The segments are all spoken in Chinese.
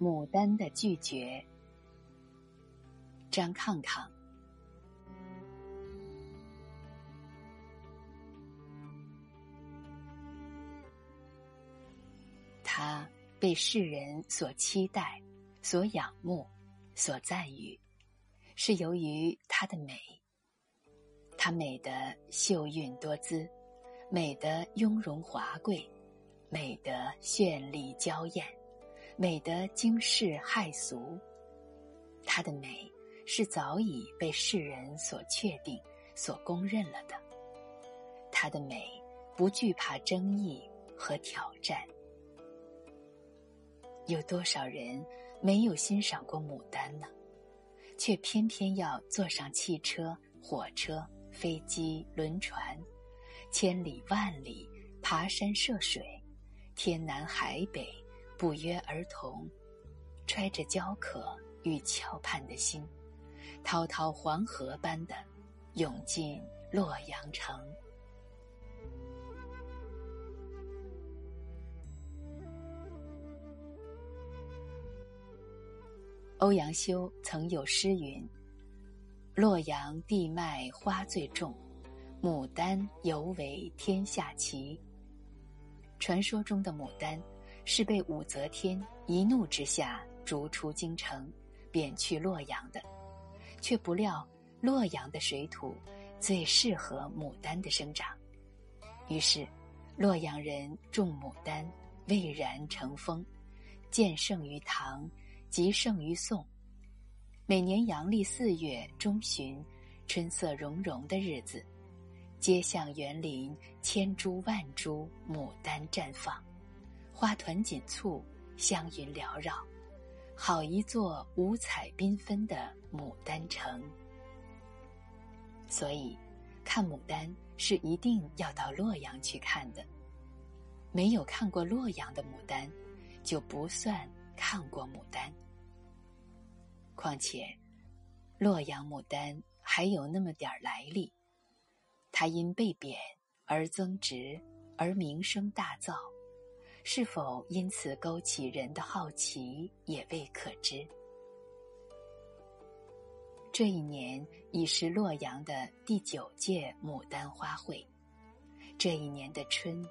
牡丹的拒绝。张抗抗。他被世人所期待、所仰慕、所赞誉，是由于她的美。她美得秀韵多姿，美得雍容华贵，美得绚丽娇艳，美的惊世骇俗。她的美是早已被世人所确定、所公认了的。她的美不惧怕争议和挑战。有多少人没有欣赏过牡丹呢？却偏偏要坐上汽车、火车、飞机、轮船，千里万里爬山涉水，天南海北不约而同，揣着焦渴与翘盼的心，滔滔黄河般的涌进洛阳城。欧阳修曾有诗云：“洛阳地脉花最重，牡丹尤为天下奇。”传说中的牡丹，是被武则天一怒之下逐出京城，贬去洛阳的，却不料洛阳的水土最适合牡丹的生长，于是洛阳人种牡丹，蔚然成风，渐盛于唐。极盛于宋。每年阳历四月中旬，春色融融的日子，街巷园林千株万株牡丹绽放，花团锦簇，香云缭绕，好一座五彩缤纷的牡丹城。所以，看牡丹是一定要到洛阳去看的。没有看过洛阳的牡丹，就不算看过牡丹。况且，洛阳牡丹还有那么点来历，它因被贬而增值，而名声大噪，是否因此勾起人的好奇，也未可知。这一年已是洛阳的第九届牡丹花会，这一年的春，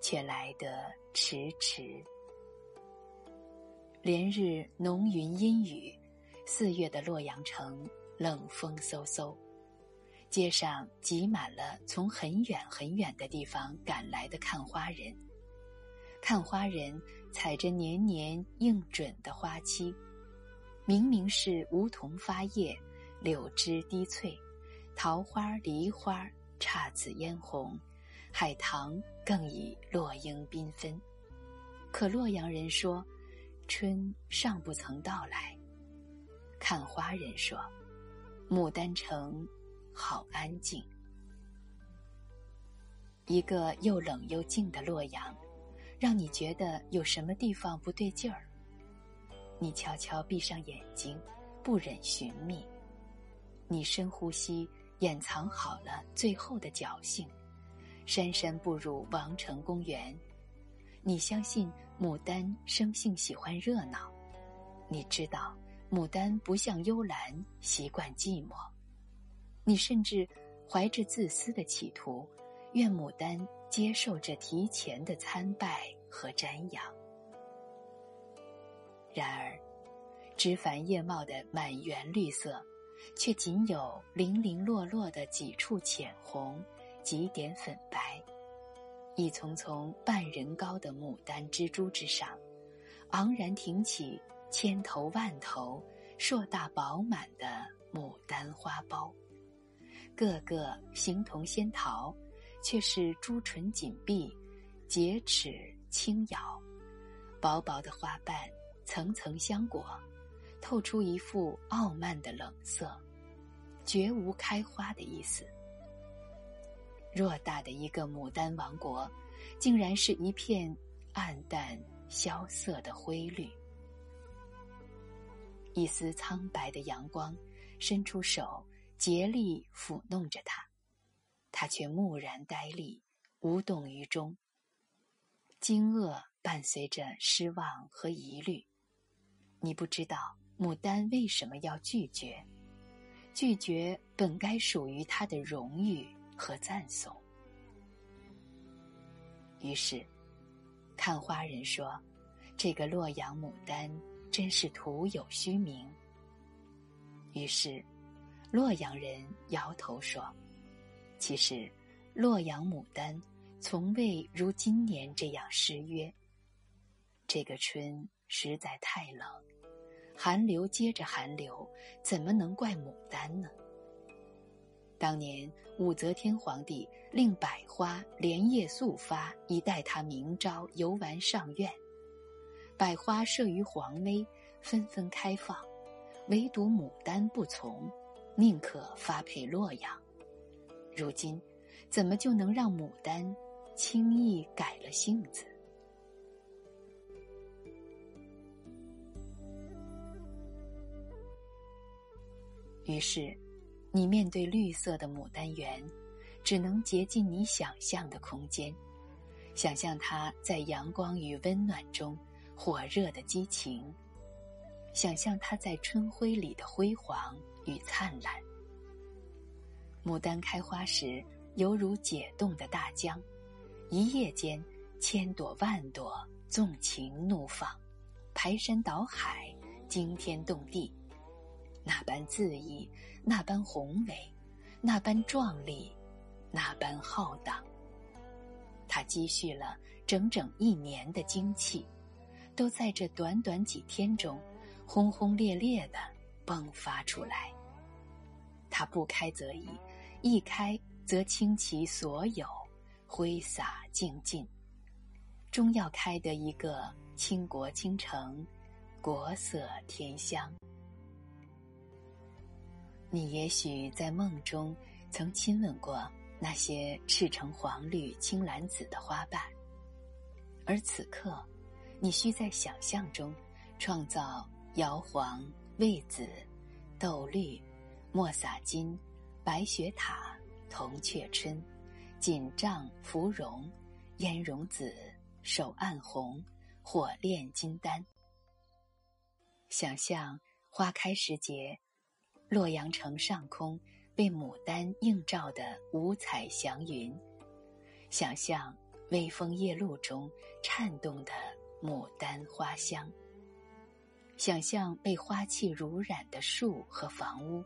却来得迟迟。连日浓云阴雨。四月的洛阳城冷风嗖嗖，街上挤满了从很远很远的地方赶来的看花人。看花人采着年年应准的花期，明明是梧桐发叶，柳枝滴翠，桃花、梨花姹紫嫣红，海棠更已落英缤纷。可洛阳人说，春尚不曾到来。看花人说：“牡丹城好安静。一个又冷又静的洛阳，让你觉得有什么地方不对劲儿。你悄悄闭上眼睛，不忍寻觅。你深呼吸，掩藏好了最后的侥幸，姗姗步入王城公园。你相信牡丹生性喜欢热闹，你知道。”牡丹不像幽兰习惯寂寞，你甚至怀着自私的企图，愿牡丹接受这提前的参拜和瞻仰。然而，枝繁叶茂的满园绿色，却仅有零零落落的几处浅红，几点粉白。一丛丛半人高的牡丹蜘蛛之上，昂然挺起。千头万头、硕大饱满的牡丹花苞，个个形同仙桃，却是朱唇紧闭、洁齿轻咬。薄薄的花瓣层层相裹，透出一副傲慢的冷色，绝无开花的意思。偌大的一个牡丹王国，竟然是一片暗淡萧瑟的灰绿。一丝苍白的阳光，伸出手，竭力抚弄着它，他却木然呆立，无动于衷。惊愕伴随着失望和疑虑，你不知道牡丹为什么要拒绝，拒绝本该属于他的荣誉和赞颂。于是，看花人说：“这个洛阳牡丹真是徒有虚名。”于是，洛阳人摇头说：“其实，洛阳牡丹从未如今年这样失约。这个春实在太冷，寒流接着寒流，怎么能怪牡丹呢？”当年武则天皇帝令百花连夜速发，以待他明朝游玩上苑。百花慑于皇威，纷纷开放，唯独牡丹不从，宁可发配洛阳。如今，怎么就能让牡丹轻易改了性子？于是。你面对绿色的牡丹园，只能竭尽你想象的空间，想象它在阳光与温暖中火热的激情，想象它在春晖里的辉煌与灿烂。牡丹开花时，犹如解冻的大江，一夜间千朵万朵纵情怒放，排山倒海，惊天动地。那般恣意，那般宏伟，那般壮丽，那般浩荡。他积蓄了整整一年的精气，都在这短短几天中，轰轰烈烈的迸发出来。他不开则已，一开则倾其所有，挥洒尽尽，终要开得一个倾国倾城，国色天香。你也许在梦中曾亲吻过那些赤橙黄绿青蓝紫的花瓣，而此刻，你需在想象中创造摇黄、魏紫、豆绿、墨洒金、白雪塔、铜雀春、锦帐芙蓉、烟绒紫、手暗红、火炼金丹。想象花开时节。洛阳城上空被牡丹映照的五彩祥云，想象微风夜露中颤动的牡丹花香，想象被花气濡染的树和房屋，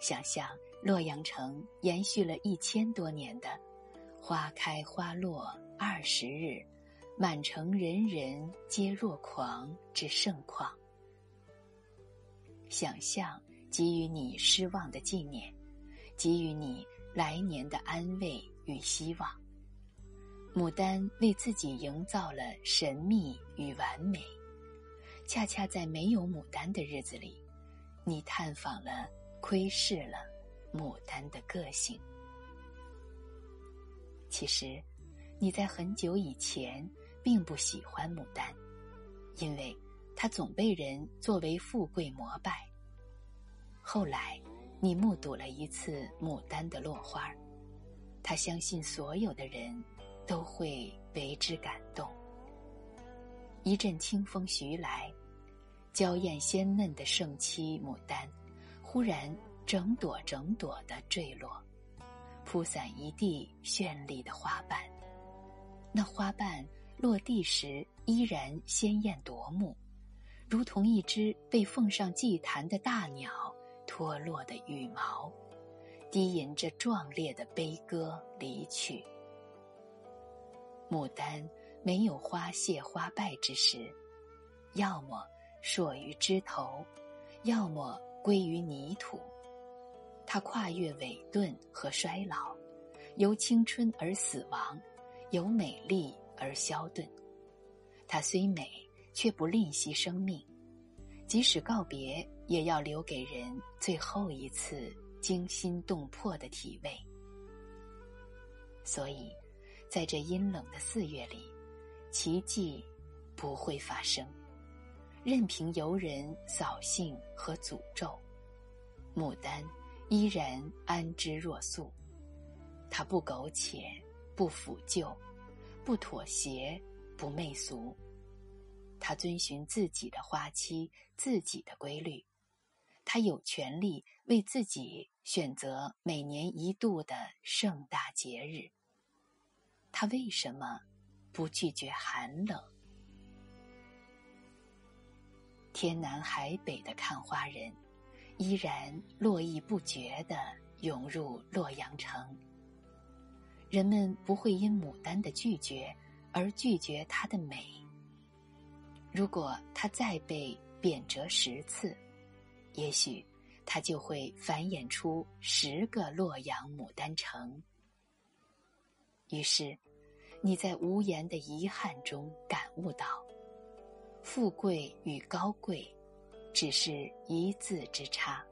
想象洛阳城延续了一千多年的花开花落二十日，满城人人皆若狂之盛况，想象。给予你失望的纪念，给予你来年的安慰与希望。牡丹为自己营造了神秘与完美，恰恰在没有牡丹的日子里，你探访了、窥视了牡丹的个性。其实，你在很久以前并不喜欢牡丹，因为它总被人作为富贵膜拜。后来，你目睹了一次牡丹的落花他相信所有的人都会为之感动。一阵清风徐来，娇艳鲜嫩的盛期牡丹，忽然整朵整朵的坠落，铺散一地绚丽的花瓣。那花瓣落地时依然鲜艳夺目，如同一只被奉上祭坛的大鸟。脱落的羽毛，低吟着壮烈的悲歌离去。牡丹没有花谢花败之时，要么硕于枝头，要么归于泥土。它跨越萎顿和衰老，由青春而死亡，由美丽而消遁。它虽美，却不吝惜生命。即使告别，也要留给人最后一次惊心动魄的体味。所以，在这阴冷的四月里，奇迹不会发生。任凭游人扫兴和诅咒，牡丹依然安之若素。他不苟且，不腐旧，不妥协，不媚俗。他遵循自己的花期、自己的规律，他有权利为自己选择每年一度的盛大节日。他为什么不拒绝寒冷？天南海北的看花人，依然络绎不绝地涌入洛阳城。人们不会因牡丹的拒绝而拒绝它的美。如果它再被贬谪十次，也许它就会繁衍出十个洛阳牡丹城。于是，你在无言的遗憾中感悟到。富贵与高贵，只是一字之差。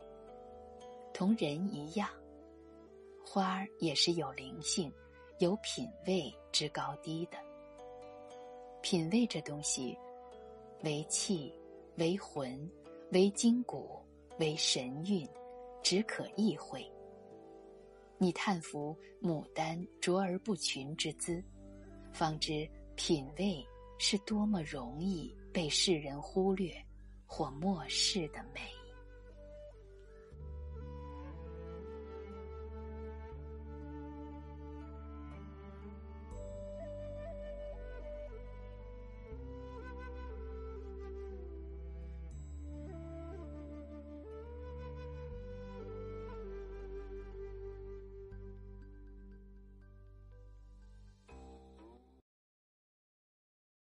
同人一样，花儿也是有灵性、有品位之高低的。品味这东西，为气，为魂，为筋骨，为神韵，只可意会。你叹服牡丹卓而不群之姿，方知品味是多么容易。被世人忽略或末世的美。